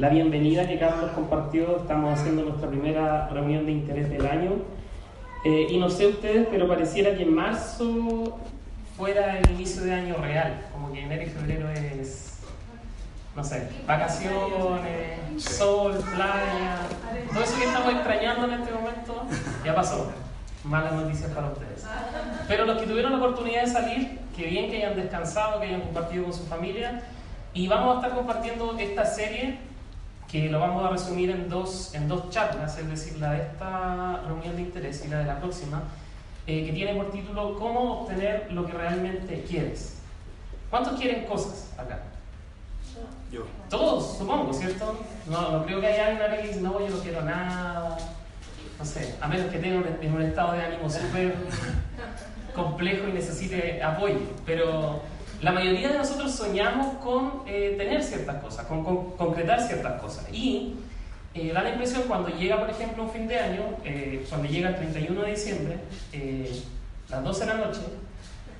La bienvenida que Carlos compartió, estamos haciendo nuestra primera reunión de interés del año. Eh, y no sé ustedes, pero pareciera que en marzo fuera el inicio de año real, como que enero y febrero es, no sé, vacaciones, sol, playa, todo eso que estamos extrañando en este momento, ya pasó. Malas noticias para ustedes. Pero los que tuvieron la oportunidad de salir, que bien que hayan descansado, que hayan compartido con su familia, y vamos a estar compartiendo esta serie que lo vamos a resumir en dos, en dos charlas, es decir, la de esta reunión de interés y la de la próxima, eh, que tiene por título ¿Cómo obtener lo que realmente quieres? ¿Cuántos quieren cosas acá? Yo. Todos, supongo, ¿cierto? No, no creo que haya alguien que dice, no, yo no quiero nada. No sé, a menos que tenga un, en un estado de ánimo súper complejo y necesite apoyo. Pero la mayoría de nosotros soñamos con eh, tener ciertas cosas, con, con, concretar ciertas cosas. Y eh, da la impresión cuando llega, por ejemplo, un fin de año, eh, cuando llega el 31 de diciembre, eh, las 12 de la noche,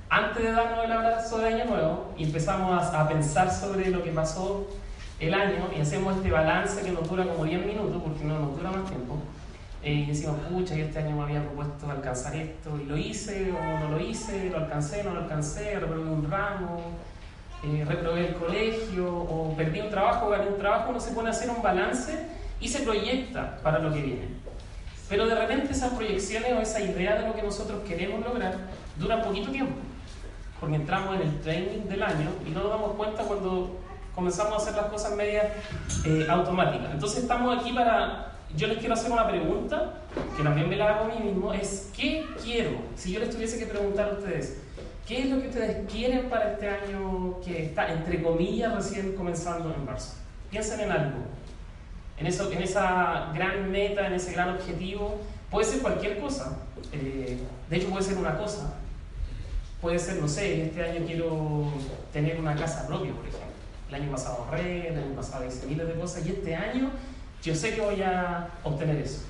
antes de darnos el abrazo de Año Nuevo, empezamos a, a, pensar sobre lo que pasó el año y hacemos este balance que nos dura como 10 minutos, porque no nos dura más tiempo. Y decimos, pucha, yo este año me había propuesto alcanzar esto y lo hice o no lo hice, lo alcancé, no lo alcancé, reprobé un ramo, eh, reprobé el colegio o perdí un trabajo, gané un trabajo, uno se pone a hacer un balance y se proyecta para lo que viene. Pero de repente esas proyecciones o esa idea de lo que nosotros queremos lograr dura poquito tiempo, porque entramos en el training del año y no nos damos cuenta cuando comenzamos a hacer las cosas medias eh, automáticas. Entonces estamos aquí para yo les quiero hacer una pregunta, que también me la hago a mí mismo, es ¿qué quiero? Si yo les tuviese que preguntar a ustedes, ¿qué es lo que ustedes quieren para este año que está, entre comillas, recién comenzando en marzo? Piensen en algo, en, eso, en esa gran meta, en ese gran objetivo. Puede ser cualquier cosa, eh, de hecho puede ser una cosa. Puede ser, no sé, este año quiero tener una casa propia, por ejemplo. El año pasado ahorré, el año pasado hice miles de cosas y este año yo sé que voy a obtener eso.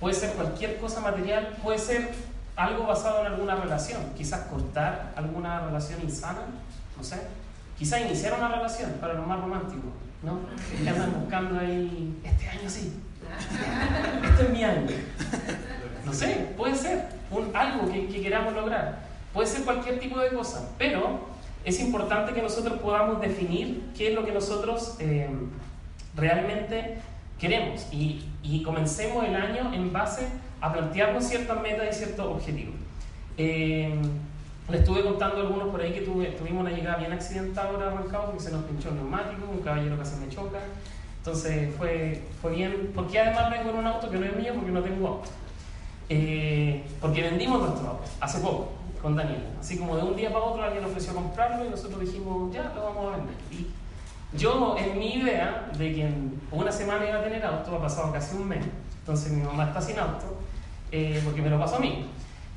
Puede ser cualquier cosa material, puede ser algo basado en alguna relación, quizás cortar alguna relación insana, no sé. Quizás iniciar una relación para lo más romántico, ¿no? Que andan buscando ahí, este año sí, este es mi año. No sé, puede ser un, algo que, que queramos lograr. Puede ser cualquier tipo de cosa, pero es importante que nosotros podamos definir qué es lo que nosotros eh, realmente queremos y, y, comencemos el año en base a plantearnos ciertas metas y ciertos objetivos. Eh, estuve contando algunos por ahí que tuve, tuvimos una llegada bien accidentada ahora arrancado porque se nos pinchó el neumático, un caballero casi me choca. Entonces fue, fue bien, porque además vengo en un auto que no es mío porque no tengo auto. Eh, porque vendimos nuestro auto hace poco con Daniel. Así como de un día para otro alguien ofreció comprarlo y nosotros dijimos, ya, lo vamos a vender. Y yo, en mi idea de que en una semana iba a tener auto, ha pasado casi un mes, entonces mi mamá está sin auto, eh, porque me lo pasó a mí.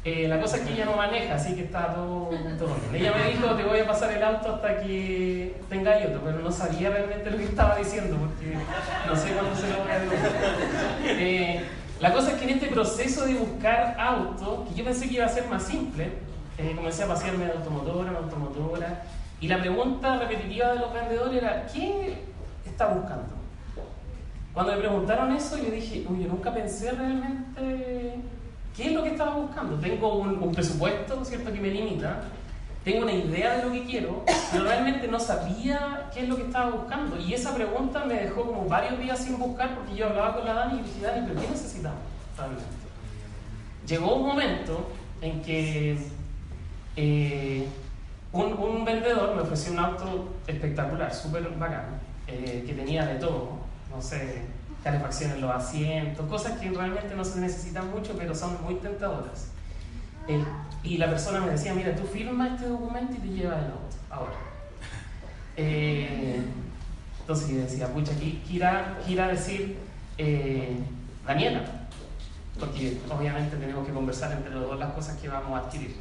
Eh, la cosa es que ella no maneja, así que está todo, todo bien. Ella me dijo, te voy a pasar el auto hasta que tenga auto, pero no sabía realmente lo que estaba diciendo, porque no sé cuándo se lo voy a devolver. Eh, la cosa es que en este proceso de buscar auto, que yo pensé que iba a ser más simple, eh, comencé a pasearme de automotora en automotora, y la pregunta repetitiva de los vendedores era, ¿qué está buscando? Cuando me preguntaron eso, yo dije, uy, yo nunca pensé realmente qué es lo que estaba buscando. Tengo un, un presupuesto, ¿cierto?, que me limita, tengo una idea de lo que quiero, pero realmente no sabía qué es lo que estaba buscando. Y esa pregunta me dejó como varios días sin buscar porque yo hablaba con la Dani y dije, Dani, ¿pero qué necesitamos realmente? Llegó un momento en que... Eh, un, un, un auto espectacular, súper bacano, eh, que tenía de todo, no sé, calefacción en los asientos, cosas que realmente no se necesitan mucho, pero son muy tentadoras. Eh, y la persona me decía, mira, tú firmas este documento y te llevas el auto, ahora. Eh, Entonces yo decía, pucha, ¿qué irá, irá a decir eh, Daniela? Porque obviamente tenemos que conversar entre los dos las cosas que vamos a adquirir.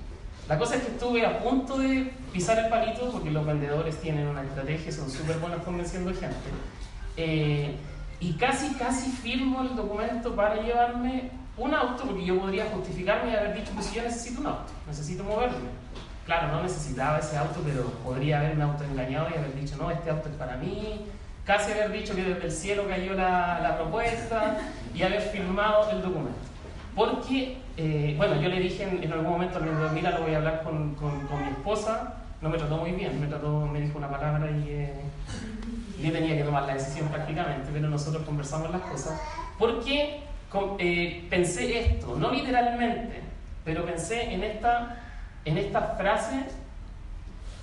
La cosa es que estuve a punto de pisar el palito porque los vendedores tienen una estrategia, son súper buenos convenciendo gente. Eh, y casi, casi firmo el documento para llevarme un auto porque yo podría justificarme y haber dicho, pues yo necesito un auto, necesito moverme. Claro, no necesitaba ese auto, pero podría haberme autoengañado y haber dicho, no, este auto es para mí, casi haber dicho que desde el cielo cayó la, la propuesta y haber firmado el documento. Porque, eh, bueno, yo le dije en, algún momento, mira, lo voy a hablar con, con, con, mi esposa, no me trató muy bien, me, trató, me dijo una palabra y, eh, yo tenía que tomar la decisión prácticamente, pero nosotros conversamos las cosas, porque eh, pensé esto, no literalmente, pero pensé en esta, en esta frase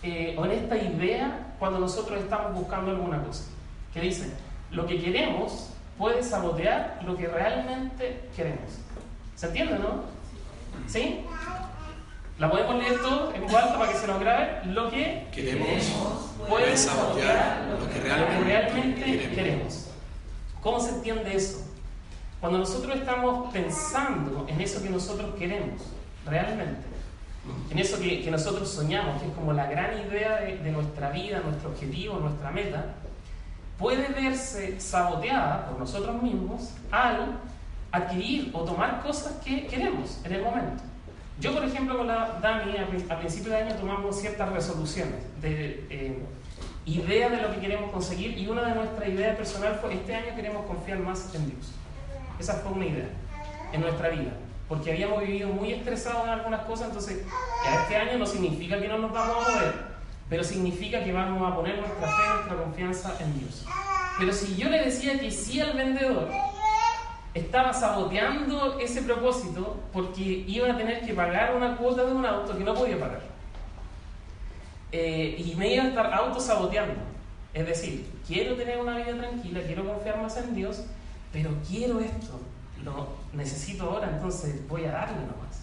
eh, o en esta idea cuando nosotros estamos buscando alguna cosa, que dice, lo que queremos puede sabotear lo que realmente queremos. ¿Se entiende, no? ¿Sí? La podemos leer todo en cuanto para que se nos grabe. Lo que queremos puede sabotear lo que realmente, queremos. ¿Cómo se entiende eso? Cuando nosotros estamos pensando en eso que nosotros queremos, realmente, en eso que, nosotros soñamos, que es como la gran idea de, de nuestra vida, nuestro objetivo, nuestra meta, puede verse saboteada por nosotros mismos al adquirir o tomar cosas que queremos en el momento. Yo, por ejemplo, con la Dani, a principio de año tomamos ciertas resoluciones de eh, ideas de lo que queremos conseguir y una de nuestras ideas personales fue, este año queremos confiar más en Dios. Esa fue una idea en nuestra vida, porque habíamos vivido muy estresados en algunas cosas, entonces este año no significa que no nos vamos a mover, pero significa que vamos a poner nuestra fe, nuestra confianza en Dios. Pero si yo le decía que sí al vendedor, estaba saboteando ese propósito porque iba a tener que pagar una cuota de un auto que no podía pagar. Eh, y me iba a estar autosaboteando. Es decir, quiero tener una vida tranquila, quiero confiar más en Dios, pero quiero esto, lo necesito ahora, entonces voy a darle nomás.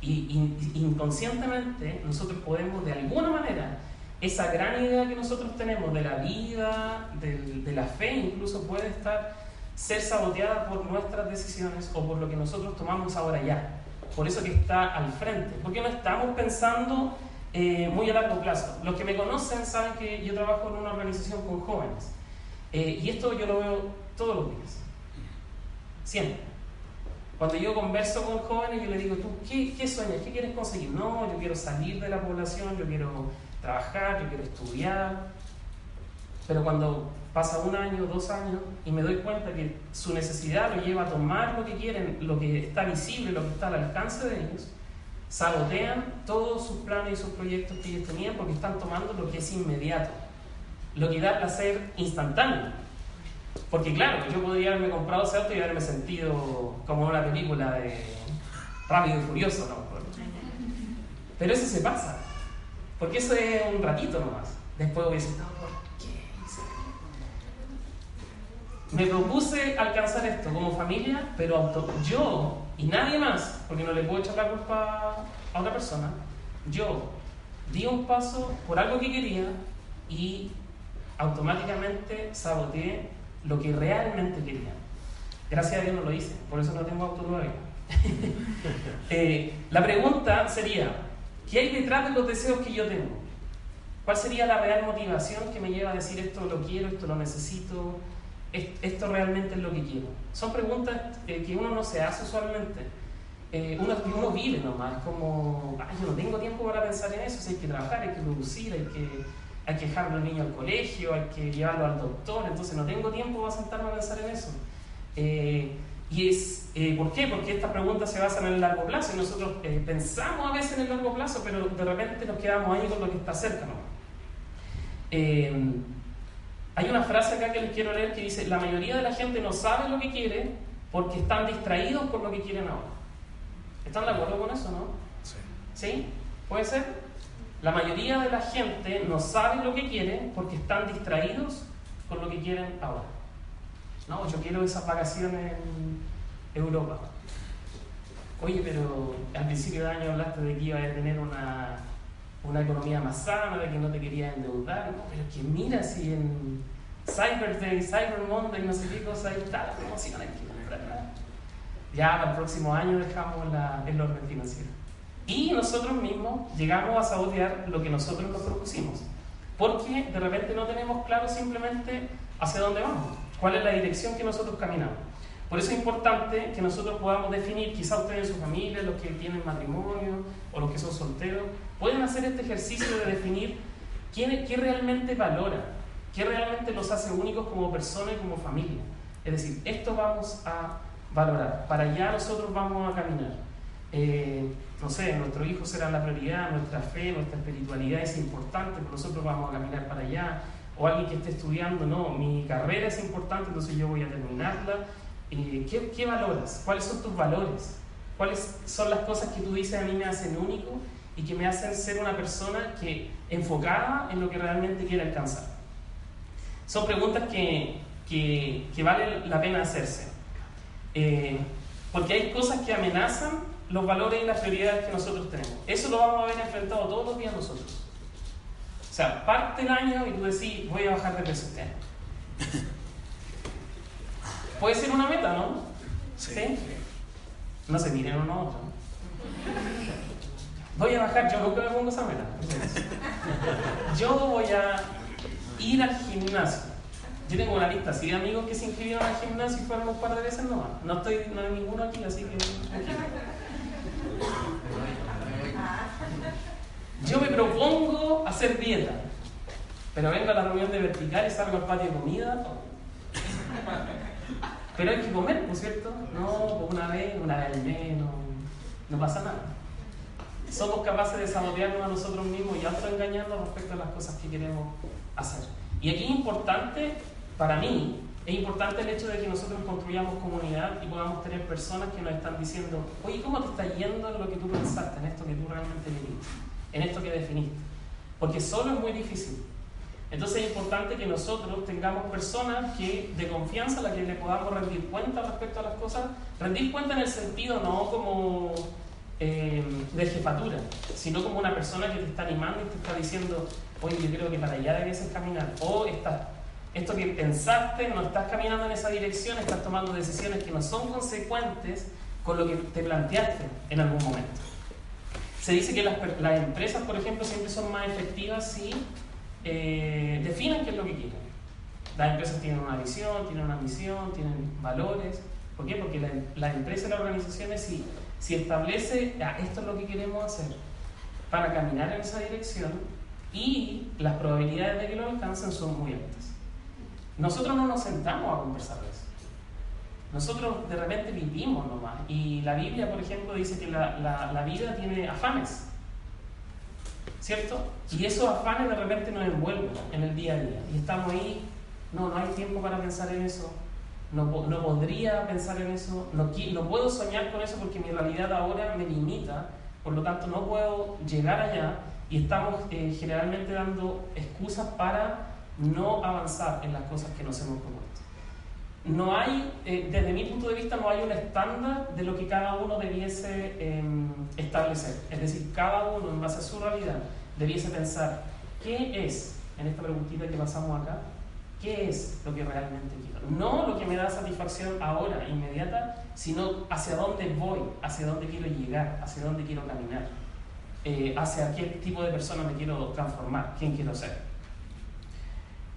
Y, inconscientemente nosotros podemos de alguna manera, esa gran idea que nosotros tenemos de la vida, de, de la fe, incluso puede estar ser saboteada por nuestras decisiones o por lo que nosotros tomamos ahora ya. Por eso que está al frente, porque no estamos pensando eh, muy a largo plazo. Los que me conocen saben que yo trabajo en una organización con jóvenes eh, y esto yo lo veo todos los días, siempre. Cuando yo converso con jóvenes, yo les digo, ¿tú qué, qué sueñas? ¿Qué quieres conseguir? No, yo quiero salir de la población, yo quiero trabajar, yo quiero estudiar. Pero cuando pasa un año, dos años, y me doy cuenta que su necesidad lo lleva a tomar lo que quieren, lo que está visible, lo que está al alcance de ellos, sabotean todos sus planes y sus proyectos que ellos tenían porque están tomando lo que es inmediato, lo que da placer instantáneo. Porque claro, yo podría haberme comprado ese auto y haberme sentido como una película de Rápido y Furioso, ¿no? Pero eso se pasa, porque eso es un ratito nomás. Después hubiese me propuse alcanzar esto como familia, pero yo y nadie más, porque no le puedo echar la culpa a otra persona, yo di un paso por algo que quería y automáticamente saboteé lo que realmente quería. Gracias a Dios no lo hice, por eso no tengo auto todavía. Eh, la pregunta sería, ¿qué hay detrás de los deseos que yo tengo? ¿Cuál sería la real motivación que me lleva a decir esto lo quiero, esto lo necesito, esto realmente es lo que quiero? Son preguntas eh, que uno no se hace usualmente. Eh, uno, uno vive nomás, como, ay, yo no tengo tiempo para pensar en eso, si hay que trabajar, hay que producir, hay que, hay dejar al niño al colegio, hay que llevarlo al doctor, entonces no tengo tiempo para sentarme a pensar en eso. Eh, y es, ¿Por qué? Porque estas preguntas se basan en el largo plazo y nosotros pensamos a veces en el largo plazo, pero de repente nos quedamos ahí con lo que está cerca. ¿no? Hay una frase acá que les quiero leer que dice, la mayoría de la gente no sabe lo que quiere porque están distraídos por lo que quieren ahora. ¿Están de acuerdo con eso, no? Sí. ¿Sí? ¿Puede ser? La mayoría de la gente no sabe lo que quiere porque están distraídos con lo que quieren ahora. No, yo quiero esas vacaciones en Europa. Oye, pero al principio de año hablaste de que iba a tener una una economía más sana, de que no te querías endeudar, pero que mira si en Cyber Day, Cyber Monday, no sé qué cosa, está la promoción, hay que comprarla. Ya para el próximo año dejamos la, el orden financiero. Y nosotros mismos llegamos a sabotear lo que nosotros nos propusimos. Porque de repente no tenemos claro simplemente hacia dónde vamos, cuál es la dirección que nosotros caminamos. Por eso es importante que nosotros podamos definir, quizá ustedes en su familia, los que tienen matrimonio o los que son solteros, pueden hacer este ejercicio de definir quién, qué realmente valora, qué realmente los hace únicos como persona y como familia. Es decir, esto vamos a valorar, para allá nosotros vamos a caminar. Eh, no sé, nuestro hijo será la prioridad, nuestra fe, nuestra espiritualidad es importante, pero nosotros vamos a caminar para allá. O alguien que esté estudiando, no, mi carrera es importante, entonces yo voy a terminarla. Eh, ¿qué, ¿Qué valoras? ¿Cuáles son tus valores? ¿Cuáles son las cosas que tú dices a mí me hacen único y que me hacen ser una persona que enfocada en lo que realmente quiere alcanzar? Son preguntas que, que, que vale la pena hacerse. Eh, porque hay cosas que amenazan los valores y las prioridades que nosotros tenemos. Eso lo vamos a ver enfrentado todos los días nosotros. O sea, parte el año y tú decís, voy a bajar de peso este año. Puede ser una meta, ¿no? Sí. No se miren uno a otro. Voy a bajar, yo nunca me pongo esa meta. Yo voy a ir al gimnasio. Yo tengo una lista así de amigos que se inscribieron al gimnasio y fueron un par de veces nomás. No estoy, no hay ninguno aquí, así que. Yo me propongo hacer dieta, pero vengo a la reunión de vertical y salgo al patio de comida. Pero hay que comer, ¿no es cierto? No, pues una vez, una vez al menos, no pasa nada. Somos capaces de sabotearnos a nosotros mismos y autoengañarnos respecto a las cosas que queremos hacer. Y aquí es importante, para mí, es importante el hecho de que nosotros construyamos comunidad y podamos tener personas que nos están diciendo, oye, ¿cómo te está yendo en lo que tú pensaste, en esto que tú realmente querías, en esto que definiste? Porque solo es muy difícil. Entonces es importante que nosotros tengamos personas que de confianza a las que le podamos rendir cuenta respecto a las cosas, rendir cuenta en el sentido no como eh, de jefatura, sino como una persona que te está animando y te está diciendo, oye, yo creo que para allá debes caminar, o estás esto que pensaste, no estás caminando en esa dirección, estás tomando decisiones que no son consecuentes con lo que te planteaste en algún momento. Se dice que las, las empresas, por ejemplo, siempre son más efectivas si eh, definen qué es lo que quieren. Las empresas tienen una visión, tienen una misión, tienen valores. ¿Por qué? Porque la, empresa y las organizaciones, si, si establece, ah, esto es lo que queremos hacer, para caminar en esa dirección y las probabilidades de que lo alcancen son muy altas. Nosotros no nos sentamos a conversar de eso. Nosotros de repente vivimos nomás. Y la Biblia, por ejemplo, dice que la, la, vida tiene afanes. ¿Cierto? Y esos afanes de repente nos envuelven en el día a día. Y estamos ahí, no, no hay tiempo para pensar en eso. No, no podría pensar en eso. No, no puedo soñar con eso porque mi realidad ahora me limita. Por lo tanto, no puedo llegar allá. Y estamos eh, generalmente dando excusas para no avanzar en las cosas que nos hemos propuesto. No hay, eh, desde mi punto de vista, no hay un estándar de lo que cada uno debiese em, establecer. Es decir, cada uno, en base a su realidad, debiese pensar qué es, en esta preguntita que pasamos acá, qué es lo que realmente quiero. No lo que me da satisfacción ahora, inmediata, sino hacia dónde voy, hacia dónde quiero llegar, hacia dónde quiero caminar, eh, hacia qué tipo de persona me quiero transformar, quién quiero ser.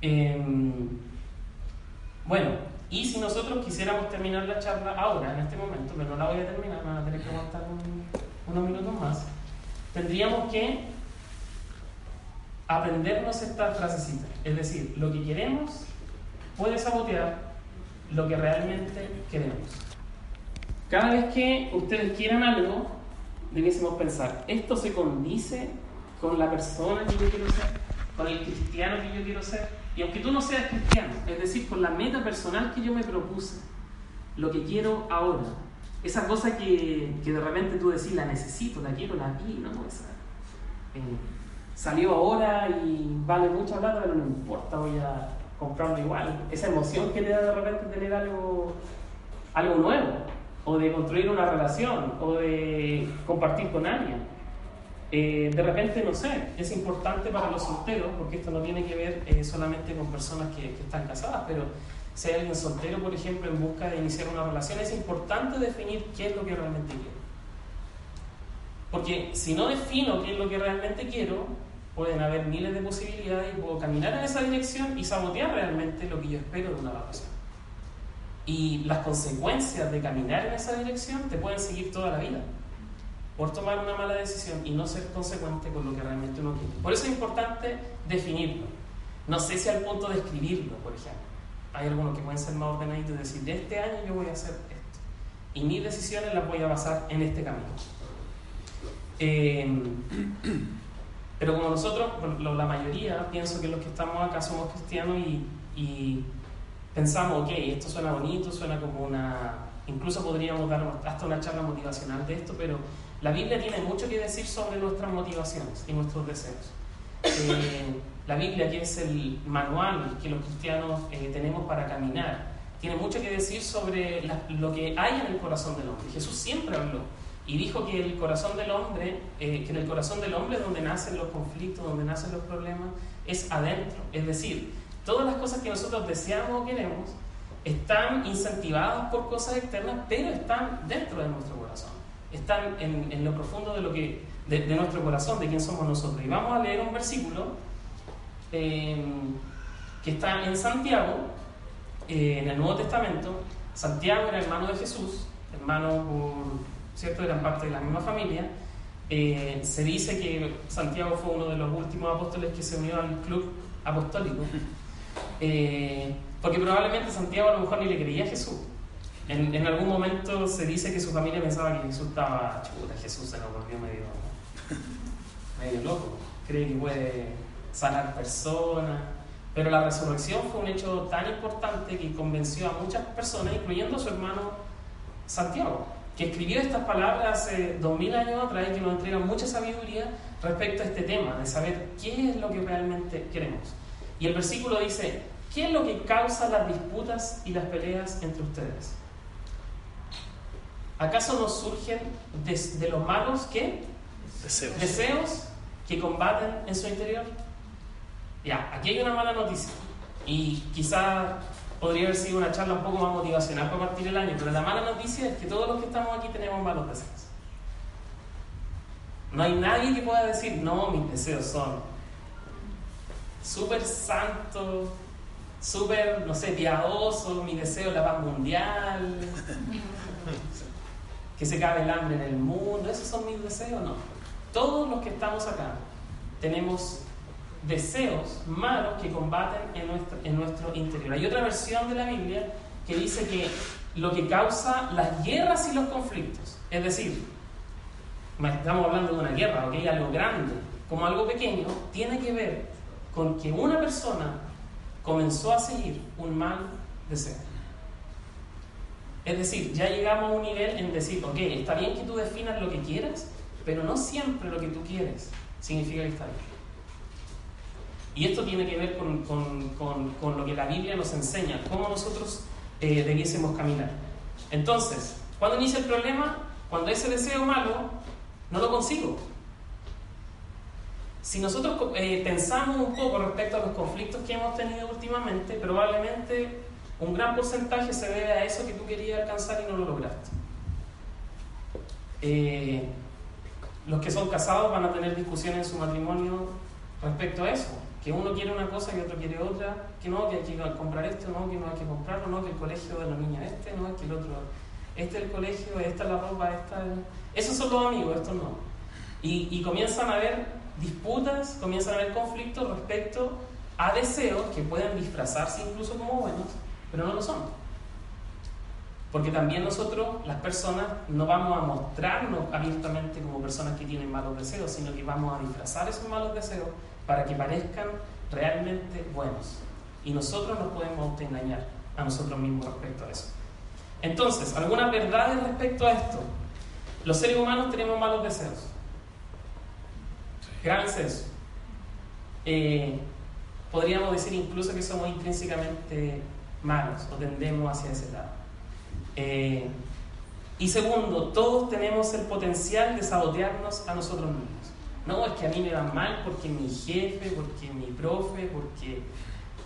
Em, bueno, y si nosotros quisiéramos terminar la charla ahora, en este momento, pero no la voy a terminar, me van a tener que aguantar unos minutos más, tendríamos que aprendernos esta frasecita. Es decir, lo que queremos puede sabotear lo que realmente queremos. Cada vez que ustedes quieran algo, debiésemos pensar, ¿esto se condice con la persona que yo quiero ser? ¿Con el cristiano que yo quiero ser? Y aunque tú no seas cristiano, es decir, con la meta personal que yo me propuse, lo que quiero ahora, esa cosa que, que de repente tú decís, la necesito, la quiero, la vi, no, esa, eh, salió ahora y vale mucha plata, pero no importa, voy a comprarlo igual. Esa emoción que te da de repente tener algo, algo nuevo, o de construir una relación, o de compartir con alguien. Eh, de repente, no sé, es importante para los solteros, porque esto no tiene que ver eh, solamente con personas que, que, están casadas, pero si hay alguien soltero, por ejemplo, en busca de iniciar una relación, es importante definir qué es lo que realmente quiero. Porque si no defino qué es lo que realmente quiero, pueden haber miles de posibilidades y puedo caminar en esa dirección y sabotear realmente lo que yo espero de una relación. Y las consecuencias de caminar en esa dirección te pueden seguir toda la vida por tomar una mala decisión y no ser consecuente con lo que realmente uno quiere. Por eso es importante definirlo. No sé si al punto de escribirlo, por ejemplo. Hay algunos que pueden ser más ordenaditos y decir, de este año yo voy a hacer esto. Y mis decisiones las voy a basar en este camino. Eh, pero como nosotros, la mayoría, pienso que los que estamos acá somos cristianos y, y pensamos, ok, esto suena bonito, suena como una... Incluso podríamos dar hasta una charla motivacional de esto, pero la Biblia tiene mucho que decir sobre nuestras motivaciones y nuestros deseos. Eh, la Biblia, que es el manual que los cristianos eh, tenemos para caminar, tiene mucho que decir sobre lo que hay en el corazón del hombre. Jesús siempre habló y dijo que el corazón del hombre, eh, que en el corazón del hombre donde nacen los conflictos, donde nacen los problemas, es adentro. Es decir, todas las cosas que nosotros deseamos o queremos están incentivadas por cosas externas, pero están dentro de nuestro corazón están en, lo profundo de, lo que, de, nuestro corazón, de quién somos nosotros. Y vamos a leer un versículo eh, que está en Santiago, eh, en el Nuevo Testamento. Santiago era hermano de Jesús, hermano por, ¿cierto? Eran parte de la misma familia. Eh, se dice que Santiago fue uno de los últimos apóstoles que se unió al club apostólico. porque probablemente Santiago a lo mejor ni le creía a Jesús. En, en, algún momento se dice que su familia pensaba que Jesús estaba chuta, Jesús se lo volvió medio, medio loco, cree que puede sanar personas, pero la resurrección fue un hecho tan importante que convenció a muchas personas, incluyendo a su hermano Santiago, que escribió estas palabras hace dos mil años atrás y que nos entrega mucha sabiduría respecto a este tema, de saber qué es lo que realmente queremos. Y el versículo dice, ¿qué es lo que causa las disputas y las peleas entre ustedes? ¿Acaso nos surgen de, los malos qué? Deseos. Deseos que combaten en su interior. Ya, aquí hay una mala noticia. Y quizá podría haber sido una charla un poco más motivacional para partir el año, pero la mala noticia es que todos los que estamos aquí tenemos malos deseos. No hay nadie que pueda decir, no, mis deseos son súper santos, súper, no sé, piadosos, mi deseo es la paz mundial. que se cabe el hambre en el mundo, esos son mis deseos, no. Todos los que estamos acá tenemos deseos malos que combaten en nuestro, interior. Hay otra versión de la Biblia que dice que lo que causa las guerras y los conflictos, es decir, estamos hablando de una guerra, o que hay algo grande, como algo pequeño, tiene que ver con que una persona comenzó a seguir un mal deseo. Es decir, ya llegamos a un nivel en decir, ok, está bien que tú definas lo que quieras, pero no siempre lo que tú quieres significa que está bien. Y esto tiene que ver con, con, con, lo que la Biblia nos enseña, cómo nosotros eh, debiésemos caminar. Entonces, cuando inicia el problema? Cuando ese deseo malo no lo consigo. Si nosotros eh, pensamos un poco respecto a los conflictos que hemos tenido últimamente, probablemente un gran porcentaje se debe a eso que tú querías alcanzar y no lo lograste. Eh, los que son casados van a tener discusiones en su matrimonio respecto a eso. Que uno quiere una cosa y otro quiere otra, que no, que hay que comprar esto, no, que no hay que comprarlo, no, que el colegio de la niña este, no, que el otro, este es el colegio, esta es la ropa, esta Esos son los amigos, estos no. Y, y comienzan a haber disputas, comienzan a haber conflictos respecto a deseos que pueden disfrazarse incluso como buenos, pero no lo son. Porque también nosotros, las personas, no vamos a mostrarnos abiertamente como personas que tienen malos deseos, sino que vamos a disfrazar esos malos deseos para que parezcan realmente buenos. Y nosotros nos podemos engañar a nosotros mismos respecto a eso. Entonces, algunas verdades respecto a esto. Los seres humanos tenemos malos deseos. Gran eso. Eh, podríamos decir incluso que somos intrínsecamente malos o tendemos hacia ese lado. Eh, y segundo, todos tenemos el potencial de sabotearnos a nosotros mismos. No, es que a mí me va mal porque mi jefe, porque mi profe, porque,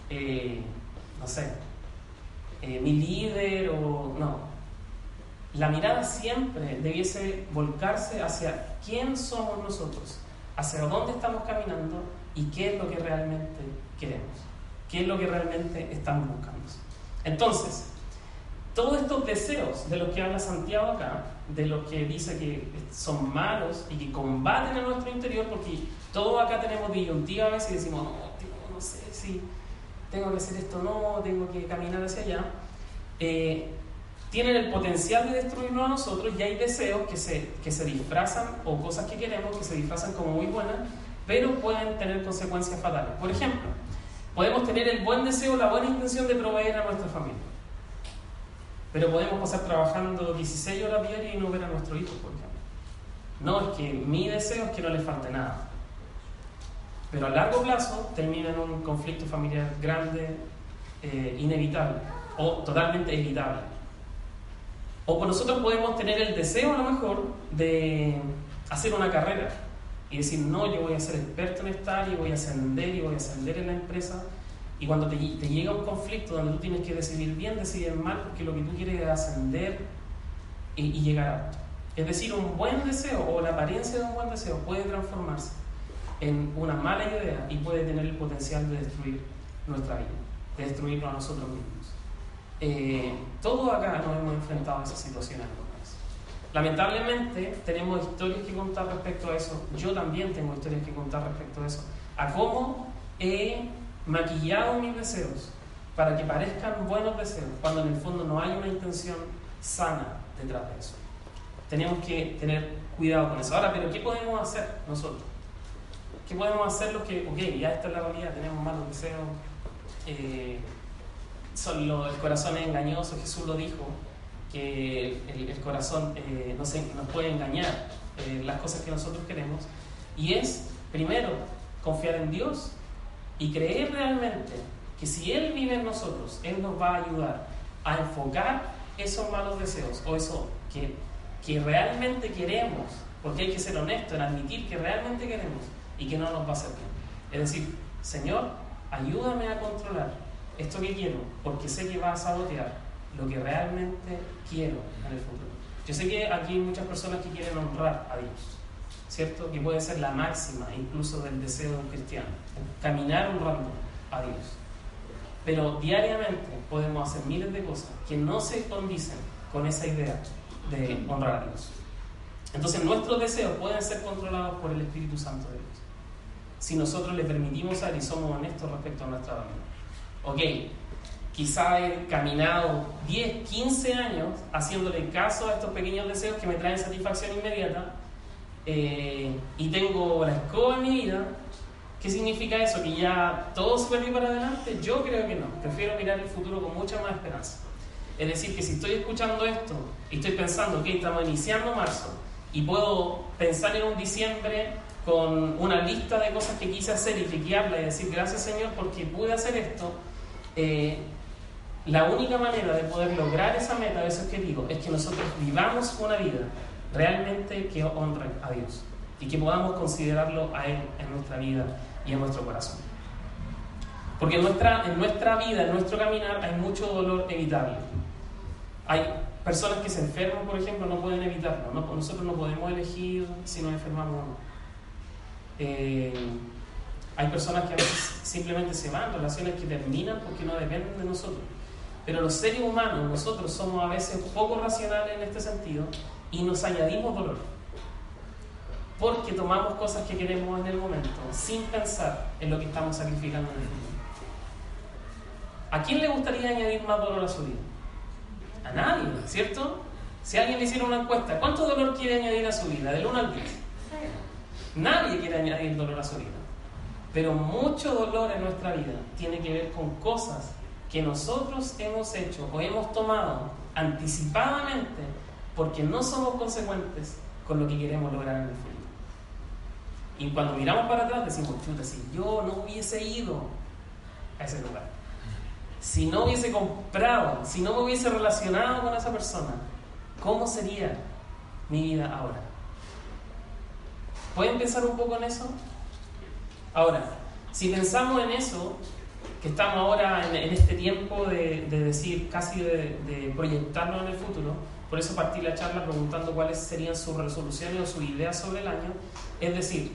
eh, no sé, eh, mi líder o no. La mirada siempre debiese volcarse hacia quién somos nosotros, hacia dónde estamos caminando y qué es lo que realmente queremos, qué es lo que realmente estamos buscando. Entonces, todos estos deseos de los que habla Santiago acá, de los que dice que son malos y que combaten en nuestro interior, porque todos acá tenemos disyuntiva y decimos, no, no sé si tengo que hacer esto no, tengo que caminar hacia allá, eh, tienen el potencial de destruirnos a nosotros y hay deseos que se, que se disfrazan o cosas que queremos que se disfrazan como muy buenas, pero pueden tener consecuencias fatales. Por ejemplo, podemos tener el buen deseo, la buena intención de proveer a nuestra familia pero podemos pasar trabajando 16 horas diarias y no ver a nuestro hijo, por ejemplo. No, es que mi deseo es que no le falte nada. Pero a largo plazo termina en un conflicto familiar grande, eh, inevitable o totalmente evitable. O nosotros podemos tener el deseo a lo mejor de hacer una carrera y decir, no, yo voy a ser experto en esta área, voy a ascender y voy a ascender en la empresa y cuando te, llega un conflicto donde tú tienes que decidir bien, decidir mal, porque lo que tú quieres es ascender y, llegar a Es decir, un buen deseo o la apariencia de un buen deseo puede transformarse en una mala idea y puede tener el potencial de destruir nuestra vida, de destruirnos a nosotros mismos. Eh, todos acá nos hemos enfrentado a esa situación Lamentablemente tenemos historias que contar respecto a eso. Yo también tengo historias que contar respecto a eso. A cómo he maquillado mis deseos para que parezcan buenos deseos, cuando en el fondo no hay una intención sana detrás de eso. Tenemos que tener cuidado con eso. Ahora, pero ¿qué podemos hacer nosotros? ¿Qué podemos hacer los que, ok, ya esta es la realidad, tenemos malos deseos, eh, son el corazón es engañoso, Jesús lo dijo, que el, corazón eh, no nos puede engañar eh, las cosas que nosotros queremos, y es, primero, confiar en Dios y creer realmente que si Él vive en nosotros, Él nos va a ayudar a enfocar esos malos deseos o eso que, que realmente queremos, porque hay que ser honesto en admitir que realmente queremos y que no nos va a hacer bien. Es decir, Señor, ayúdame a controlar esto que quiero, porque sé que va a sabotear lo que realmente quiero en el futuro. Yo sé que aquí hay muchas personas que quieren honrar a Dios ¿cierto? Que puede ser la máxima incluso del deseo de un cristiano, caminar honrando a Dios. Pero diariamente podemos hacer miles de cosas que no se condicen con esa idea de honrar a Dios. Entonces nuestros deseos pueden ser controlados por el Espíritu Santo de Dios. Si nosotros le permitimos a Él y somos honestos respecto a nuestra vida. Ok, quizá he caminado 10, 15 años haciéndole caso a estos pequeños deseos que me traen satisfacción inmediata eh, y tengo la escoba en mi vida, ¿qué significa eso? ¿Que ya todo se vuelve para adelante? Yo creo que no. Prefiero mirar el futuro con mucha más esperanza. Es decir, que si estoy escuchando esto y estoy pensando que estamos iniciando marzo y puedo pensar en un diciembre con una lista de cosas que quise hacer y que y decir gracias Señor porque pude hacer esto, eh, la única manera de poder lograr esa meta, ese objetivo, es que nosotros vivamos una vida realmente que honren a Dios y que podamos considerarlo a Él en nuestra vida y en nuestro corazón. Porque en nuestra, en nuestra vida, en nuestro caminar, hay mucho dolor evitable. Hay personas que se enferman, por ejemplo, no pueden evitarlo. nosotros no podemos elegir si nos enfermamos o no. Eh, hay personas que a veces simplemente se van, relaciones que terminan porque no dependen de nosotros. Pero los seres humanos, nosotros somos a veces poco racionales en este sentido y nos añadimos dolor. Porque tomamos cosas que queremos en el momento sin pensar en lo que estamos sacrificando en el futuro. ¿A quién le gustaría añadir más dolor a su vida? A nadie, ¿cierto? Si alguien le hiciera una encuesta, ¿cuánto dolor quiere añadir a su vida? Del 1 al 10. Nadie quiere añadir dolor a su vida. Pero mucho dolor en nuestra vida tiene que ver con cosas que nosotros hemos hecho o hemos tomado anticipadamente porque no somos consecuentes con lo que queremos lograr en el futuro. Y cuando miramos para atrás decimos, chuta, si yo no hubiese ido a ese lugar, si no hubiese comprado, si no me hubiese relacionado con esa persona, ¿cómo sería mi vida ahora? ¿Pueden pensar un poco en eso? Ahora, si pensamos en eso, que estamos ahora en, este tiempo de, decir, casi de, de, proyectarnos en el futuro, por eso partí la charla preguntando cuáles serían sus resoluciones o sus ideas sobre el año, es decir,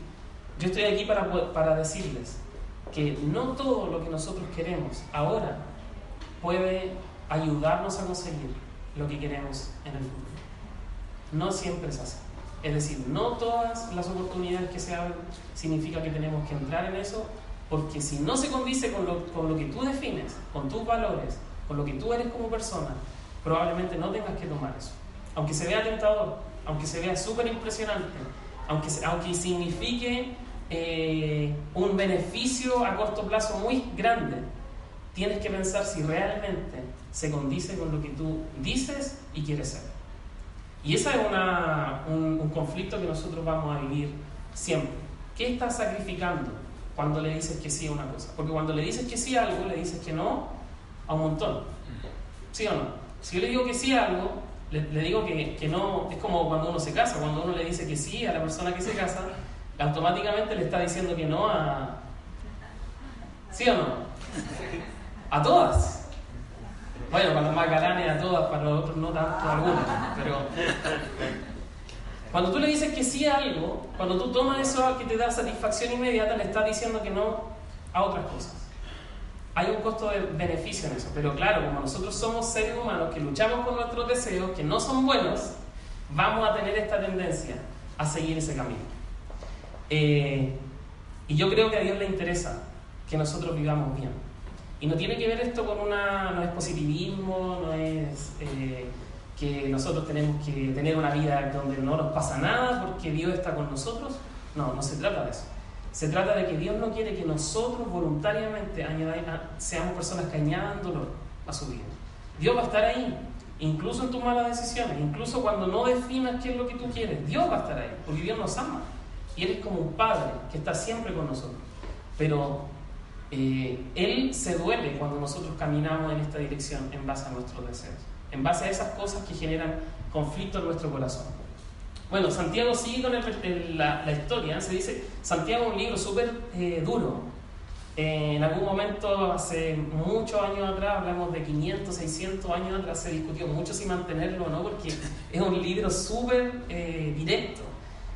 yo estoy aquí para, para decirles que no todo lo que nosotros queremos ahora puede ayudarnos a conseguir lo que queremos en el futuro. No siempre es así. Es decir, no todas las oportunidades que se abren significa que tenemos que entrar en eso, porque si no se condice con lo, con lo que tú defines, con tus valores, con lo que tú eres como persona, probablemente no tengas que tomar eso. Aunque se vea tentador, aunque se vea súper impresionante, aunque, aunque signifique eh, un beneficio a corto plazo muy grande, tienes que pensar si realmente se condice con lo que tú dices y quieres ser. Y ese es un, un, conflicto que nosotros vamos a vivir siempre. ¿Qué estás sacrificando cuando le dices que sí a una cosa? Porque cuando le dices que sí a algo, le dices que no a un montón. ¿Sí o no? Si yo le digo que sí a algo, le, digo que, que, no, es como cuando uno se casa, cuando uno le dice que sí a la persona que se casa, automáticamente le está diciendo que no a... ¿Sí o no? A todas. Bueno, para los más galanes a todas, para los otros no tanto a algunos, pero... Cuando tú le dices que sí a algo, cuando tú tomas eso que te da satisfacción inmediata, le estás diciendo que no a otras cosas. Hay un costo de beneficio en eso, pero claro, como nosotros somos seres humanos que luchamos por nuestros deseos, que no son buenos, vamos a tener esta tendencia a seguir ese camino. Eh, y yo creo que a Dios le interesa que nosotros vivamos bien. Y no tiene que ver esto con una, no es positivismo, no es eh, que nosotros tenemos que tener una vida donde no nos pasa nada porque Dios está con nosotros. No, no se trata de eso. Se trata de que Dios no quiere que nosotros voluntariamente seamos personas que añadan dolor a su vida. Dios va a estar ahí, incluso en tus malas decisiones, incluso cuando no definas qué es lo que tú quieres. Dios va a estar ahí, porque Dios nos ama. Y Él es como un padre que está siempre con nosotros. Pero eh, Él se duele cuando nosotros caminamos en esta dirección en base a nuestros deseos, en base a esas cosas que generan conflicto en nuestro corazón. Bueno, Santiago sigue con la, historia, se dice, Santiago es un libro súper eh, duro. Eh, en algún momento, hace muchos años atrás, hablamos de 500, 600 años atrás, se discutió mucho si mantenerlo o no, porque es un libro súper directo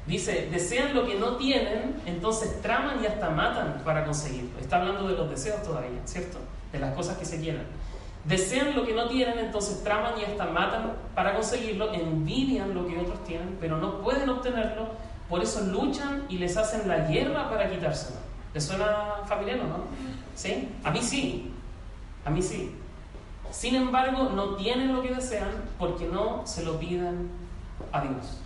Dice, desean lo que no tienen, entonces traman y hasta matan para conseguirlo. Está hablando de los deseos todavía, ¿cierto? De las cosas que se quieran. Desean lo que no tienen, entonces traman y hasta matan para conseguirlo, envidian lo que otros tienen, pero no pueden obtenerlo, por eso luchan y les hacen la guerra para quitárselo. ¿Les suena familiar o no? ¿Sí? A mí sí, a mí sí. Sin embargo, no tienen lo que desean porque no se lo piden a Dios.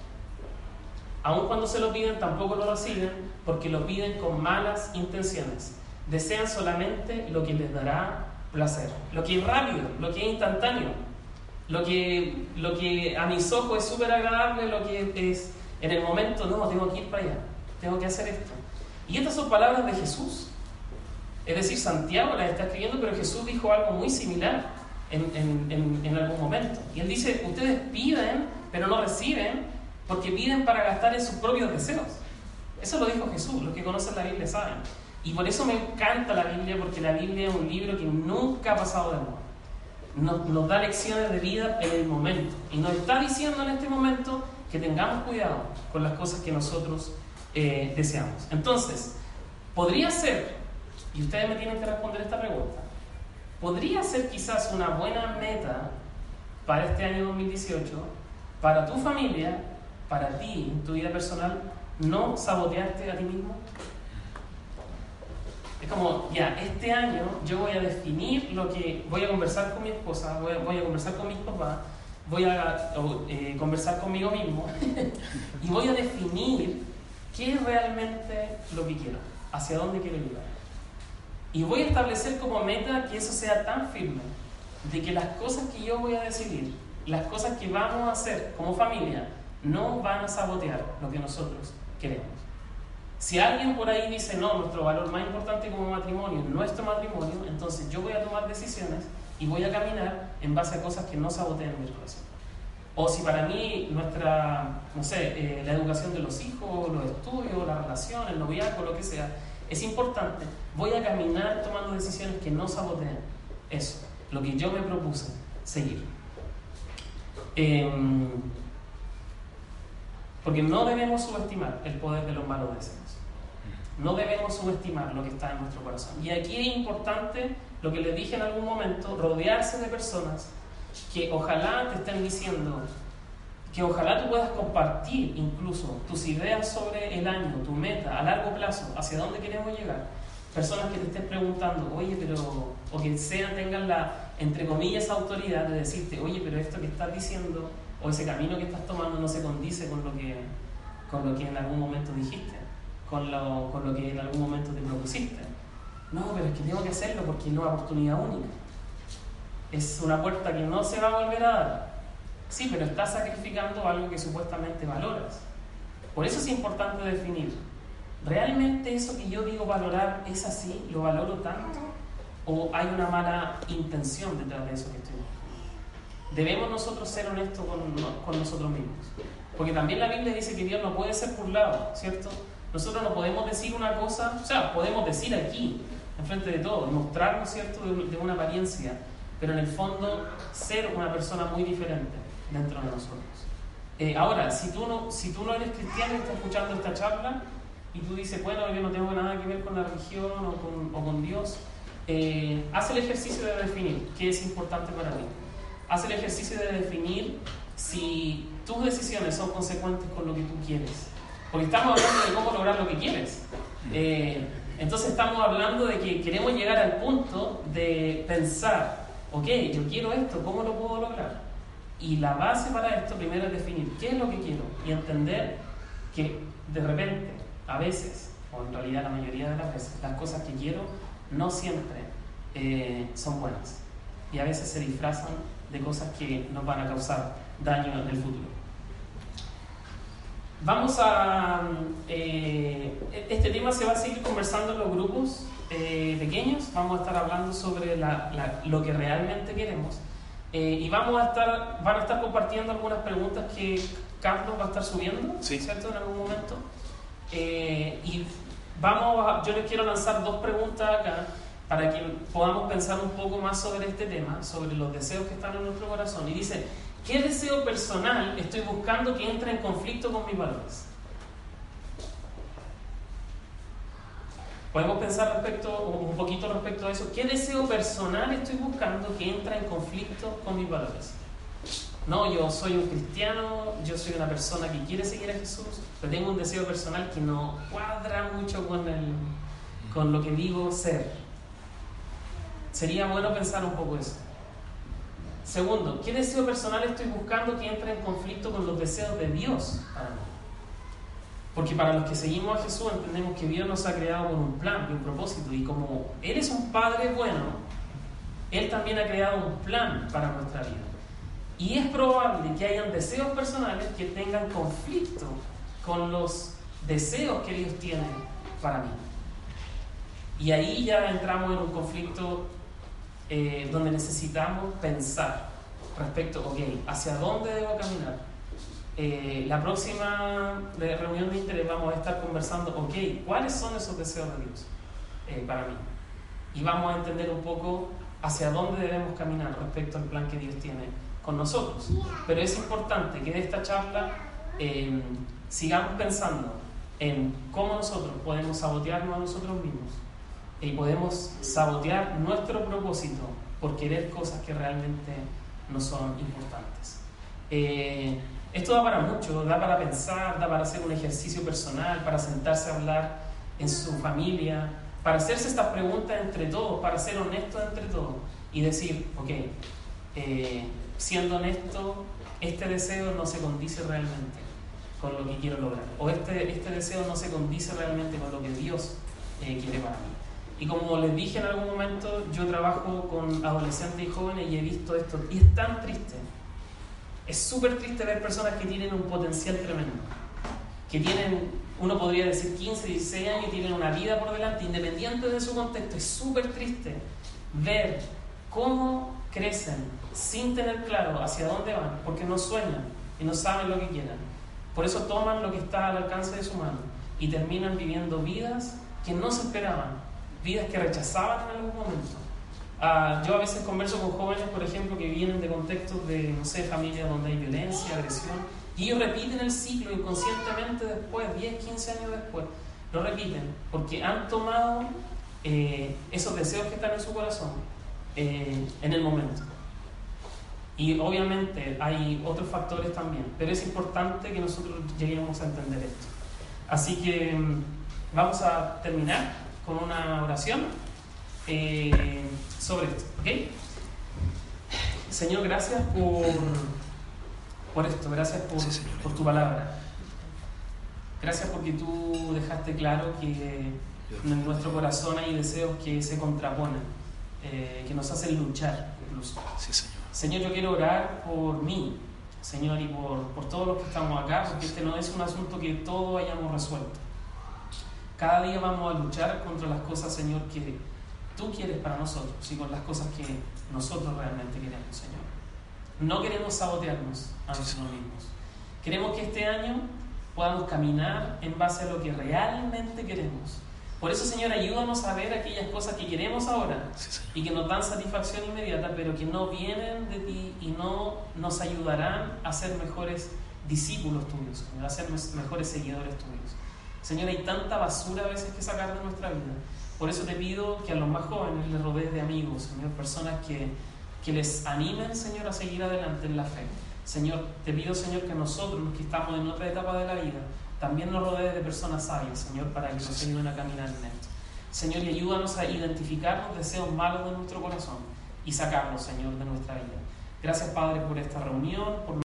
Aun cuando se lo piden, tampoco lo reciben porque lo piden con malas intenciones. Desean solamente lo que les dará placer, lo que es rápido, lo que es instantáneo, lo que, lo que a mis ojos es súper agradable, lo que es en el momento, no, tengo que ir para allá, tengo que hacer esto. Y estas son palabras de Jesús. Es decir, Santiago las está escribiendo, pero Jesús dijo algo muy similar en, en, en algún momento. Y él dice, ustedes piden, pero no reciben, porque piden para gastar en sus propios deseos. Eso lo dijo Jesús, los que conocen la Biblia saben. Y por eso me encanta la Biblia, porque la Biblia es un libro que nunca ha pasado de moda. Nos, nos, da lecciones de vida en el momento. Y nos está diciendo en este momento que tengamos cuidado con las cosas que nosotros eh, deseamos. Entonces, podría ser, y ustedes me tienen que responder esta pregunta, podría ser quizás una buena meta para este año 2018, para tu familia, para ti, en tu vida personal, no sabotearte a ti mismo? Es como, ya, este año yo voy a definir lo que voy a conversar con mi esposa, voy a, conversar con mis papás, voy a eh, conversar conmigo mismo y voy a definir qué es realmente lo que quiero, hacia dónde quiero llegar. Y voy a establecer como meta que eso sea tan firme, de que las cosas que yo voy a decidir, las cosas que vamos a hacer como familia, no van a sabotear lo que nosotros queremos. Si alguien por ahí dice, no, nuestro valor más importante como matrimonio es nuestro matrimonio, entonces yo voy a tomar decisiones y voy a caminar en base a cosas que no saboteen mi relación. O si para mí nuestra, no sé, eh, la educación de los hijos, los estudios, la relación, el noviazgo, lo que sea, es importante, voy a caminar tomando decisiones que no saboteen eso, lo que yo me propuse seguir. Em, porque no debemos subestimar el poder de los malos deseos. No debemos subestimar lo que está en nuestro corazón. Y aquí es importante, lo que les dije en algún momento, rodearse de personas que ojalá te estén diciendo, que ojalá tú puedas compartir incluso tus ideas sobre el año, tu meta a largo plazo, hacia dónde queremos llegar. Personas que te estén preguntando, oye, pero, o que sean, tengan la, entre comillas, autoridad de decirte, oye, pero esto que estás diciendo, o ese camino que estás tomando no se condice con lo que, con lo que en algún momento dijiste, con lo, con lo que en algún momento te propusiste. No, pero es que tengo que hacerlo porque es una oportunidad única es una puerta que no se va a volver a dar. Sí, pero estás sacrificando algo que supuestamente valoras. Por eso es importante definir, ¿realmente eso que yo digo valorar es así? ¿Lo valoro tanto? ¿O hay una mala intención detrás de eso que estoy Debemos nosotros ser honestos con, con nosotros mismos. Porque también la Biblia dice que Dios no puede ser burlado, ¿cierto? Nosotros no podemos decir una cosa, o sea, podemos decir aquí, enfrente de todos, mostrarnos, ¿cierto?, de una apariencia pero en el fondo ser una persona muy diferente dentro de nosotros. Eh, ahora, si tú, no, si tú no eres cristiano y estás escuchando esta charla y tú dices, bueno, yo no tengo nada que ver con la religión o con, o con Dios, eh, haz el ejercicio de definir qué es importante para ti. Haz el ejercicio de definir si tus decisiones son consecuentes con lo que tú quieres. Porque estamos hablando de cómo lograr lo que quieres. Eh, entonces estamos hablando de que queremos llegar al punto de pensar ok, yo quiero esto, ¿cómo lo puedo lograr? Y la base para esto primero es definir qué es lo que quiero y entender que de repente, a veces, o en realidad la mayoría de las veces, las cosas que quiero no siempre eh, son buenas. Y a veces se disfrazan de cosas que nos van a causar daño en el futuro. Vamos a... Eh, este tema se va a seguir conversando en los grupos eh, pequeños, vamos a estar hablando sobre lo que realmente queremos. Eh, y vamos a estar, van a estar compartiendo algunas preguntas que Carlos va a estar subiendo, ¿cierto? En algún momento. Eh, y vamos yo les quiero lanzar dos preguntas acá para que podamos pensar un poco más sobre este tema, sobre los deseos que están en nuestro corazón. Y dice, ¿qué deseo personal estoy buscando que entre en conflicto con mis valores? Podemos pensar respecto, un poquito respecto a eso. ¿Qué deseo personal estoy buscando que entra en conflicto con mis valores? No, yo soy un cristiano, yo soy una persona que quiere seguir a Jesús, pero tengo un deseo personal que no cuadra mucho con, el, con lo que digo ser. Sería bueno pensar un poco eso. Segundo, ¿qué deseo personal estoy buscando que entre en conflicto con los deseos de Dios para mí? Porque para los que seguimos a Jesús entendemos que Dios nos ha creado con un plan y un propósito. Y como Él es un Padre bueno, Él también ha creado un plan para nuestra vida. Y es probable que hayan deseos personales que tengan conflicto con los deseos que Dios tiene para mí. Y ahí ya entramos en un conflicto eh, donde necesitamos pensar respecto, ok, ¿hacia dónde debo caminar? Eh, la próxima reunión de interés vamos a estar conversando, ok, ¿cuáles son esos deseos de Dios eh, para mí? Y vamos a entender un poco hacia dónde debemos caminar respecto al plan que Dios tiene con nosotros. Pero es importante que de esta charla eh, sigamos pensando en cómo nosotros podemos sabotearnos a nosotros mismos y podemos sabotear nuestro propósito por querer cosas que realmente no son importantes. Esto da para mucho, da para pensar, da para hacer un ejercicio personal, para sentarse a hablar en su familia, para hacerse estas preguntas entre todos, para ser honestos entre todos y decir, ok, eh, siendo honesto, este deseo no se condice realmente con lo que quiero lograr, o este, este deseo no se condice realmente con lo que Dios eh, quiere para mí. Y como les dije en algún momento, yo trabajo con adolescentes y jóvenes y he visto esto, y es tan triste es súper triste ver personas que tienen un potencial tremendo, que tienen, uno podría decir 15, 16 años y tienen una vida por delante, independiente de su contexto. Es súper triste ver cómo crecen sin tener claro hacia dónde van, porque no sueñan y no saben lo que quieren. Por eso toman lo que está al alcance de su mano y terminan viviendo vidas que no se esperaban, vidas que rechazaban en algún momento. Ah, yo a veces converso con jóvenes, por ejemplo, que vienen de contextos de, no sé, familias donde hay violencia, agresión, y ellos repiten el ciclo inconscientemente después, 10, 15 años después, lo repiten, porque han tomado eh, esos deseos que están en su corazón eh, en el momento. Y obviamente hay otros factores también, pero es importante que nosotros lleguemos a entender esto. Así que mm, vamos a terminar con una oración eh, sobre esto. ¿ok? Señor, gracias por, por esto, gracias por, por tu palabra. Gracias porque tú dejaste claro que en nuestro corazón hay deseos que se contraponen, eh, que nos hacen luchar incluso. Sí, Señor. Señor, yo quiero orar por mí, Señor, y por, por todos los que estamos acá, porque este no es un asunto que todos hayamos resuelto. Cada día vamos a luchar contra las cosas, Señor, que tú quieres para nosotros y con las cosas que nosotros realmente queremos, Señor. No queremos sabotearnos a nosotros mismos. Queremos que este año podamos caminar en base a lo que realmente queremos. Por eso, Señor, ayúdanos a ver aquellas cosas que queremos ahora y que nos dan satisfacción inmediata, pero que no vienen de ti y no nos ayudarán a ser mejores discípulos tuyos, a ser mejores seguidores tuyos. Señor, hay tanta basura a veces que sacar de nuestra vida. Por eso te pido que a los más jóvenes les rodees de amigos, Señor, personas que, que les animen, Señor, a seguir adelante en la fe. Señor, te pido, Señor, que nosotros, los que estamos en otra etapa de la vida, también nos rodees de personas sabias, Señor, para que nos ayuden a caminar en esto. Señor, y ayúdanos a identificar los deseos malos de nuestro corazón y sacarlos, Señor, de nuestra vida. Gracias, Padre, por esta reunión. Por...